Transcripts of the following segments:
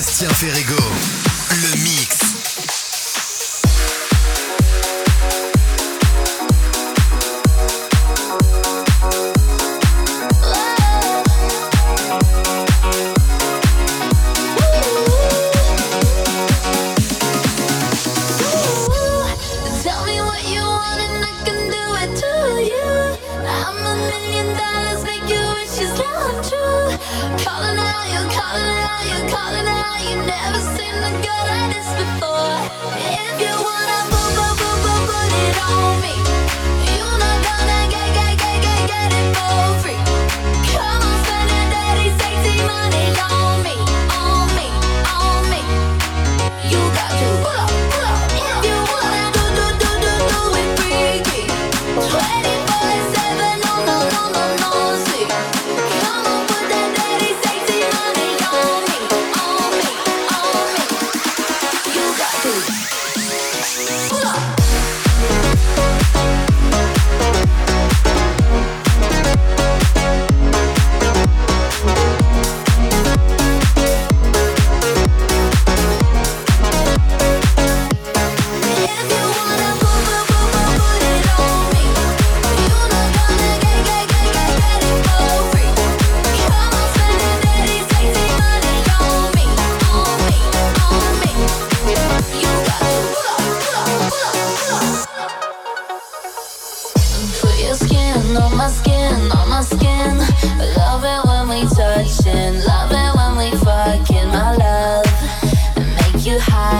Bastien Ferrego, le mix. high.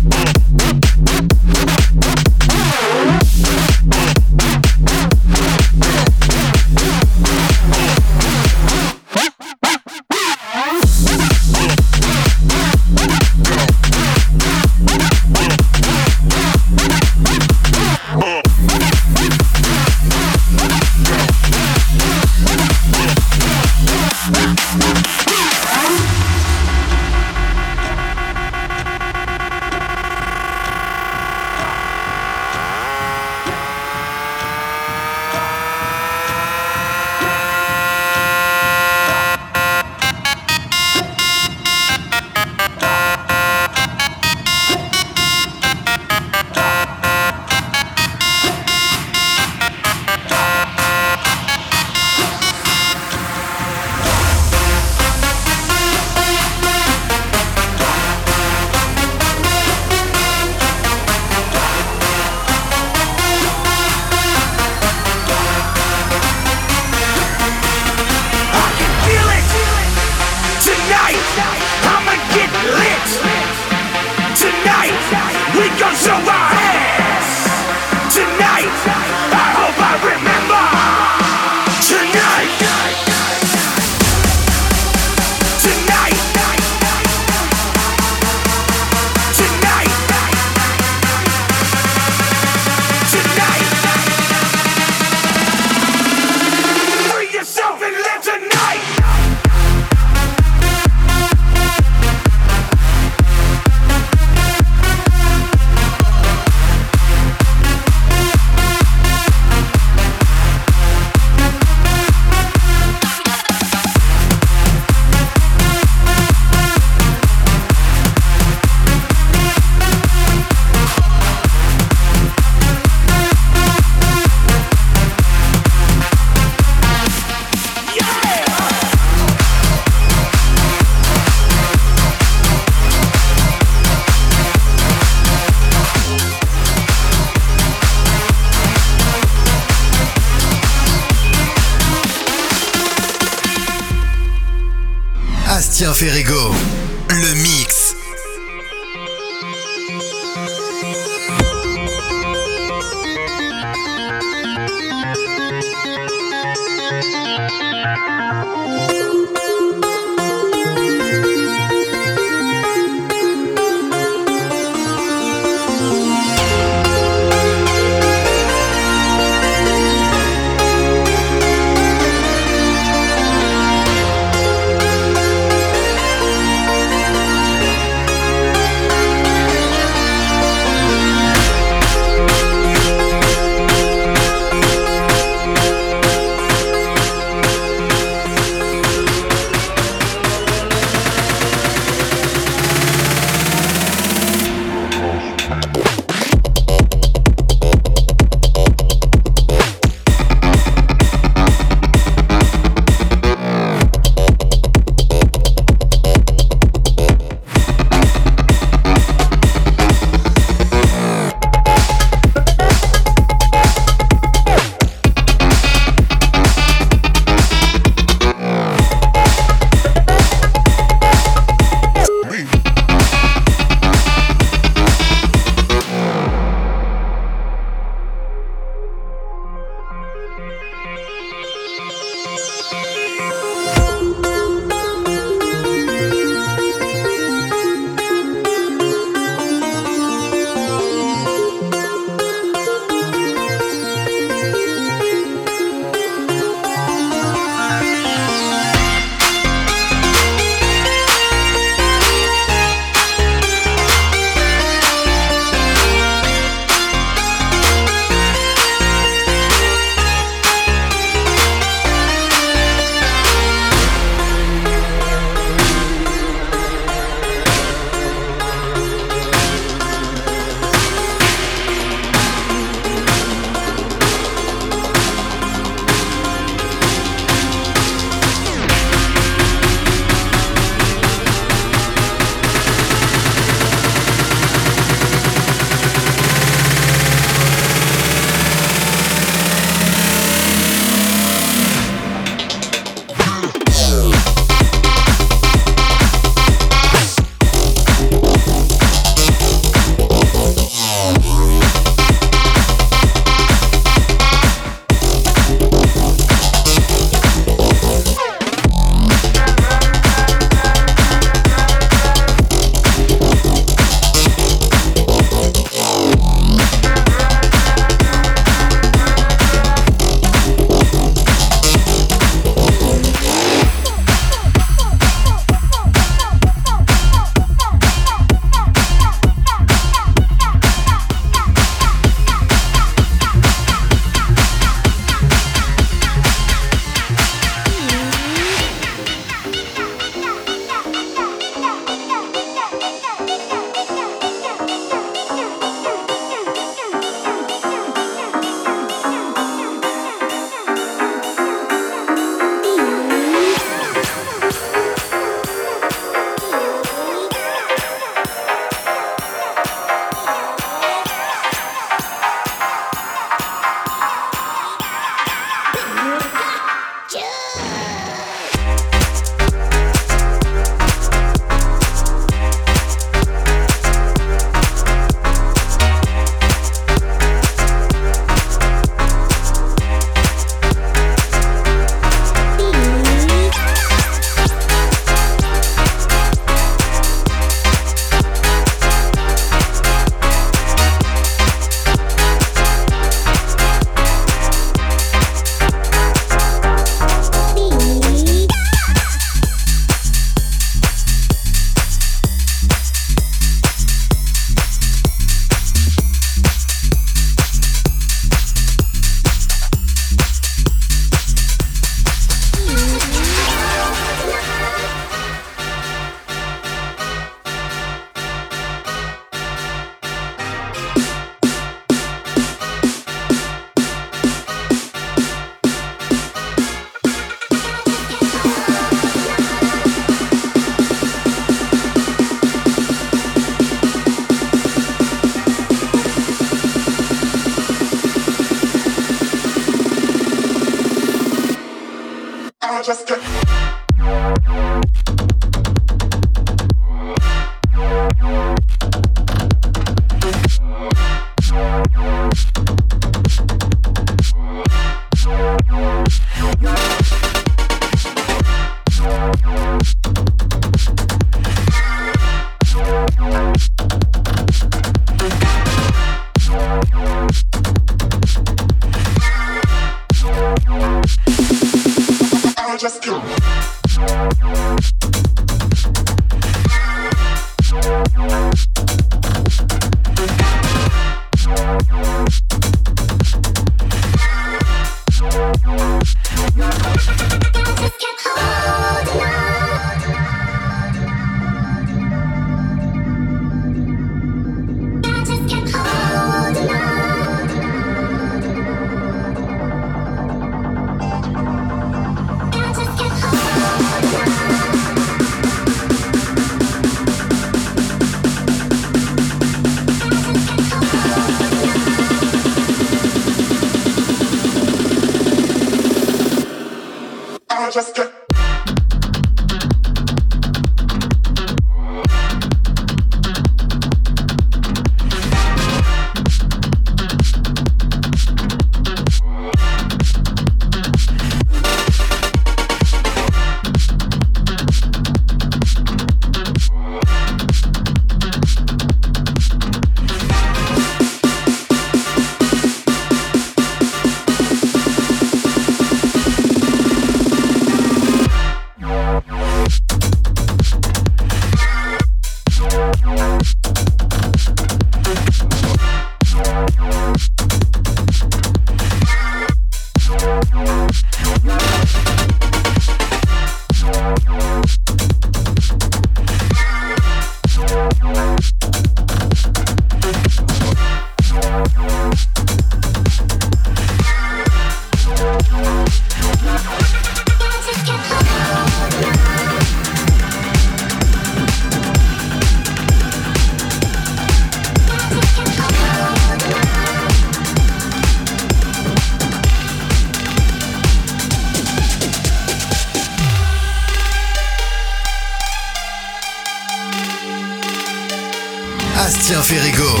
Sébastien Ferrego.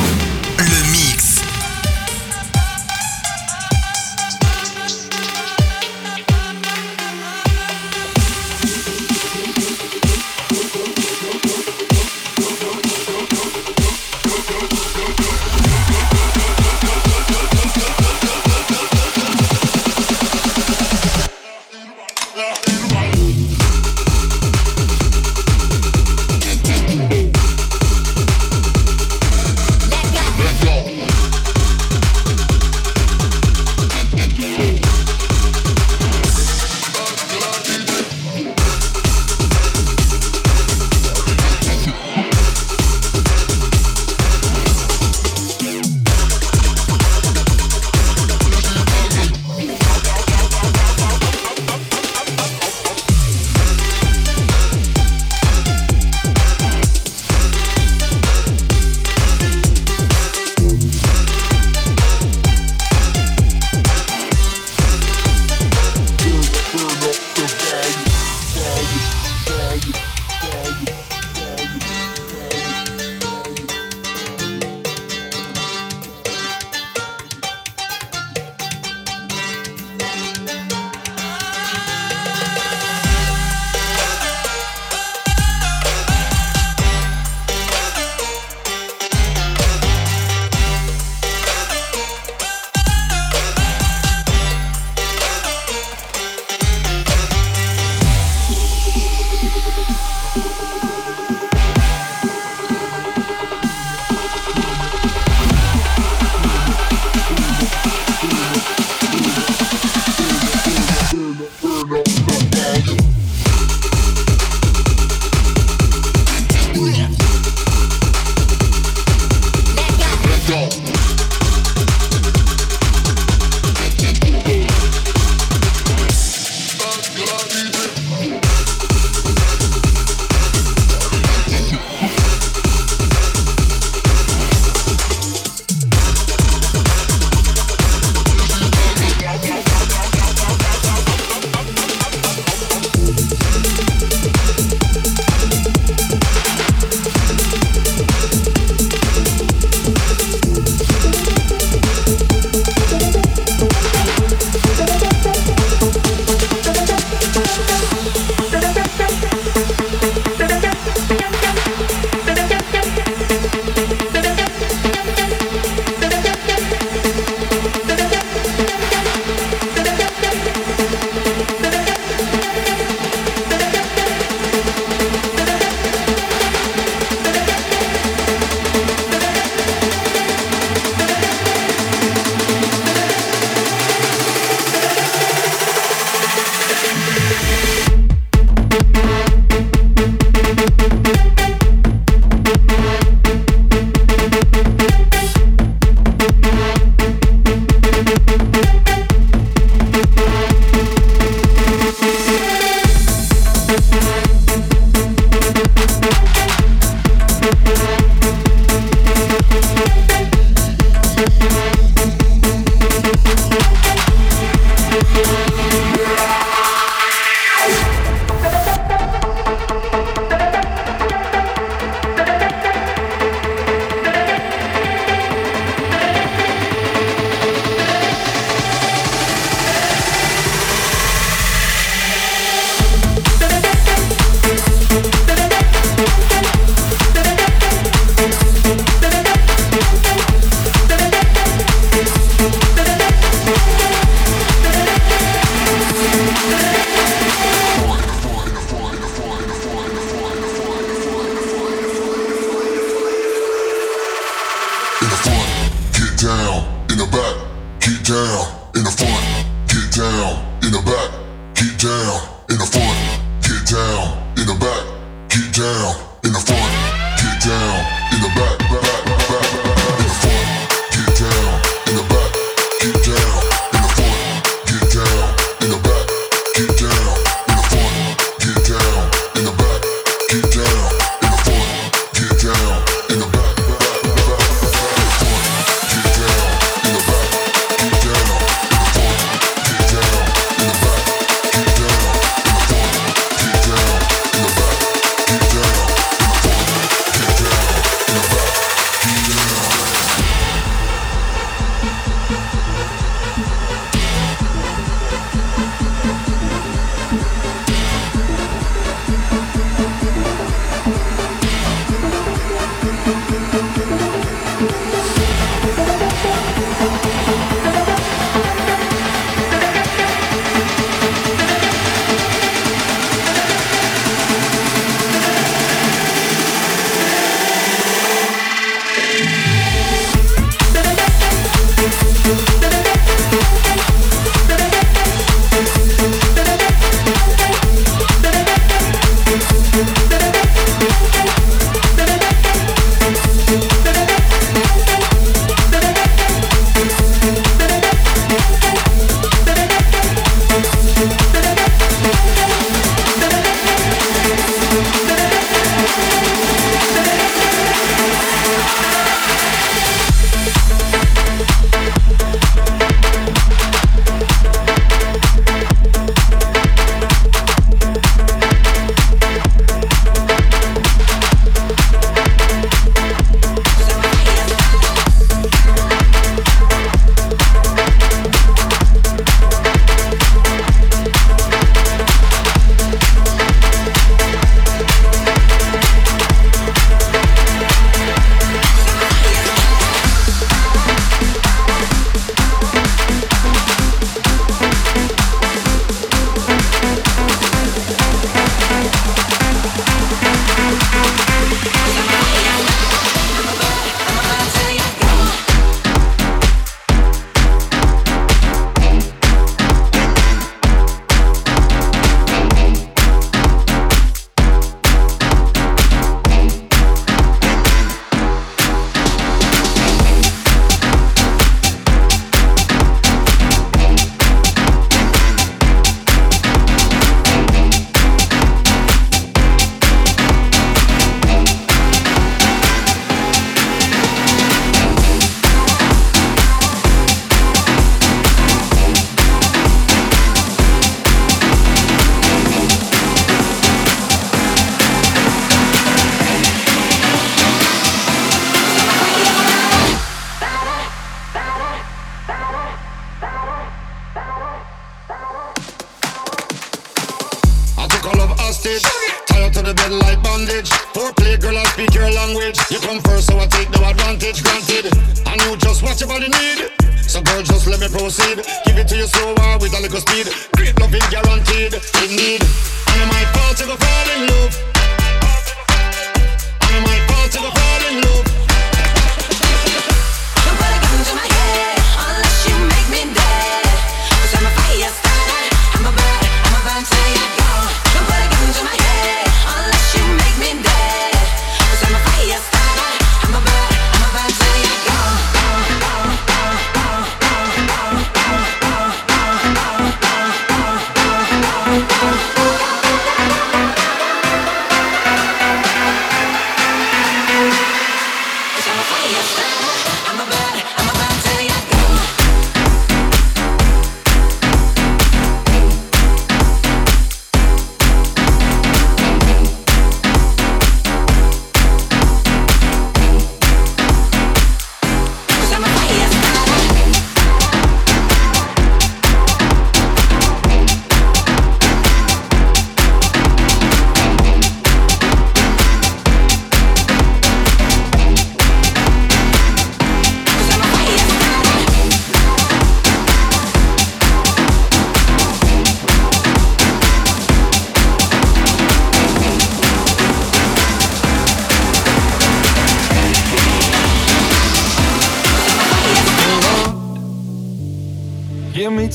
Le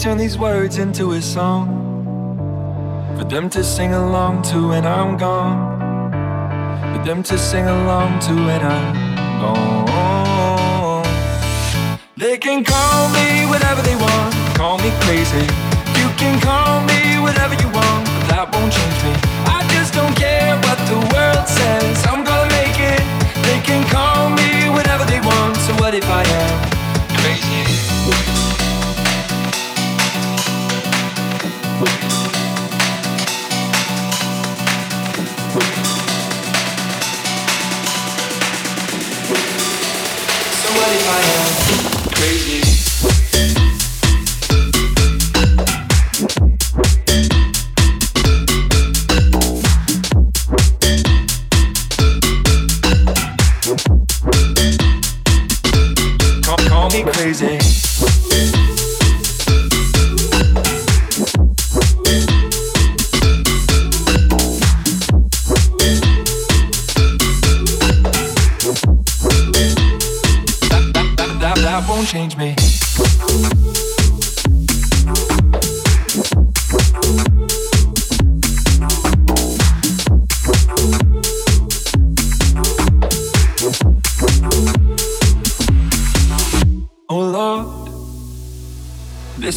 turn these words into a song for them to sing along to when I'm gone. For them to sing along to when I'm gone. They can call me whatever they want, call me crazy. You can call me whatever you want, but that won't change me. I just don't care what the world says. I'm gonna make it. They can call me whatever they want. So what if I am crazy? my own crazy.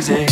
Crazy.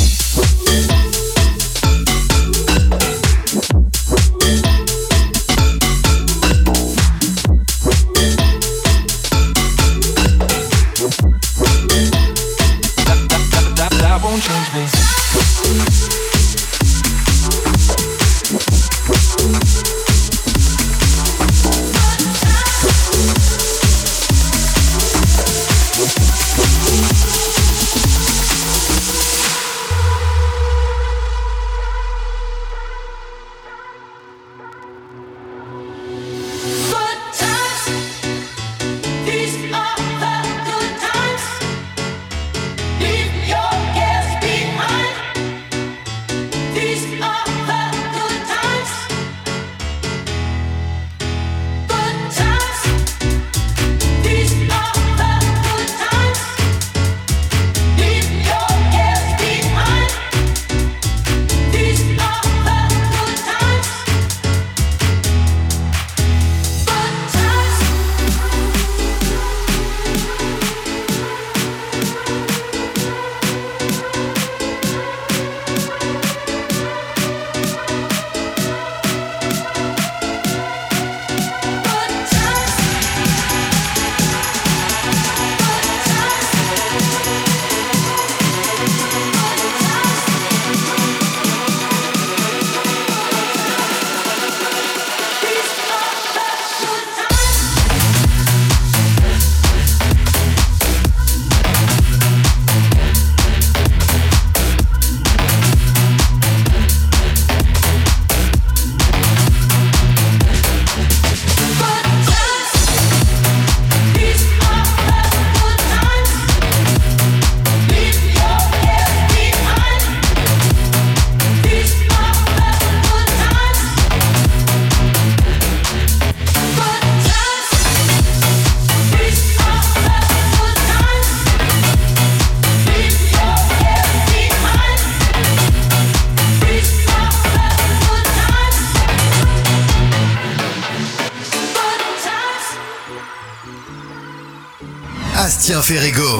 Ferrego.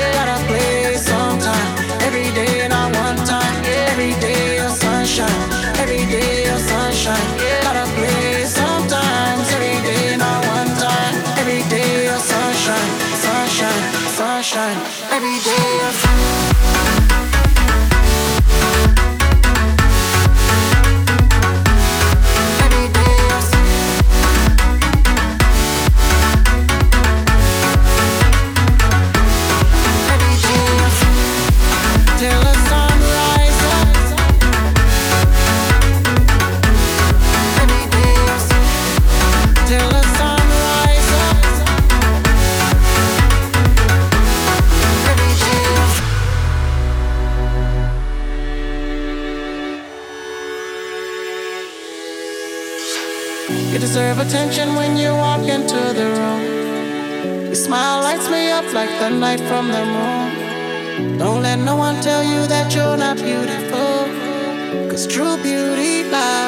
light from the moon. Don't let no one tell you that you're not beautiful. Cause true beauty lies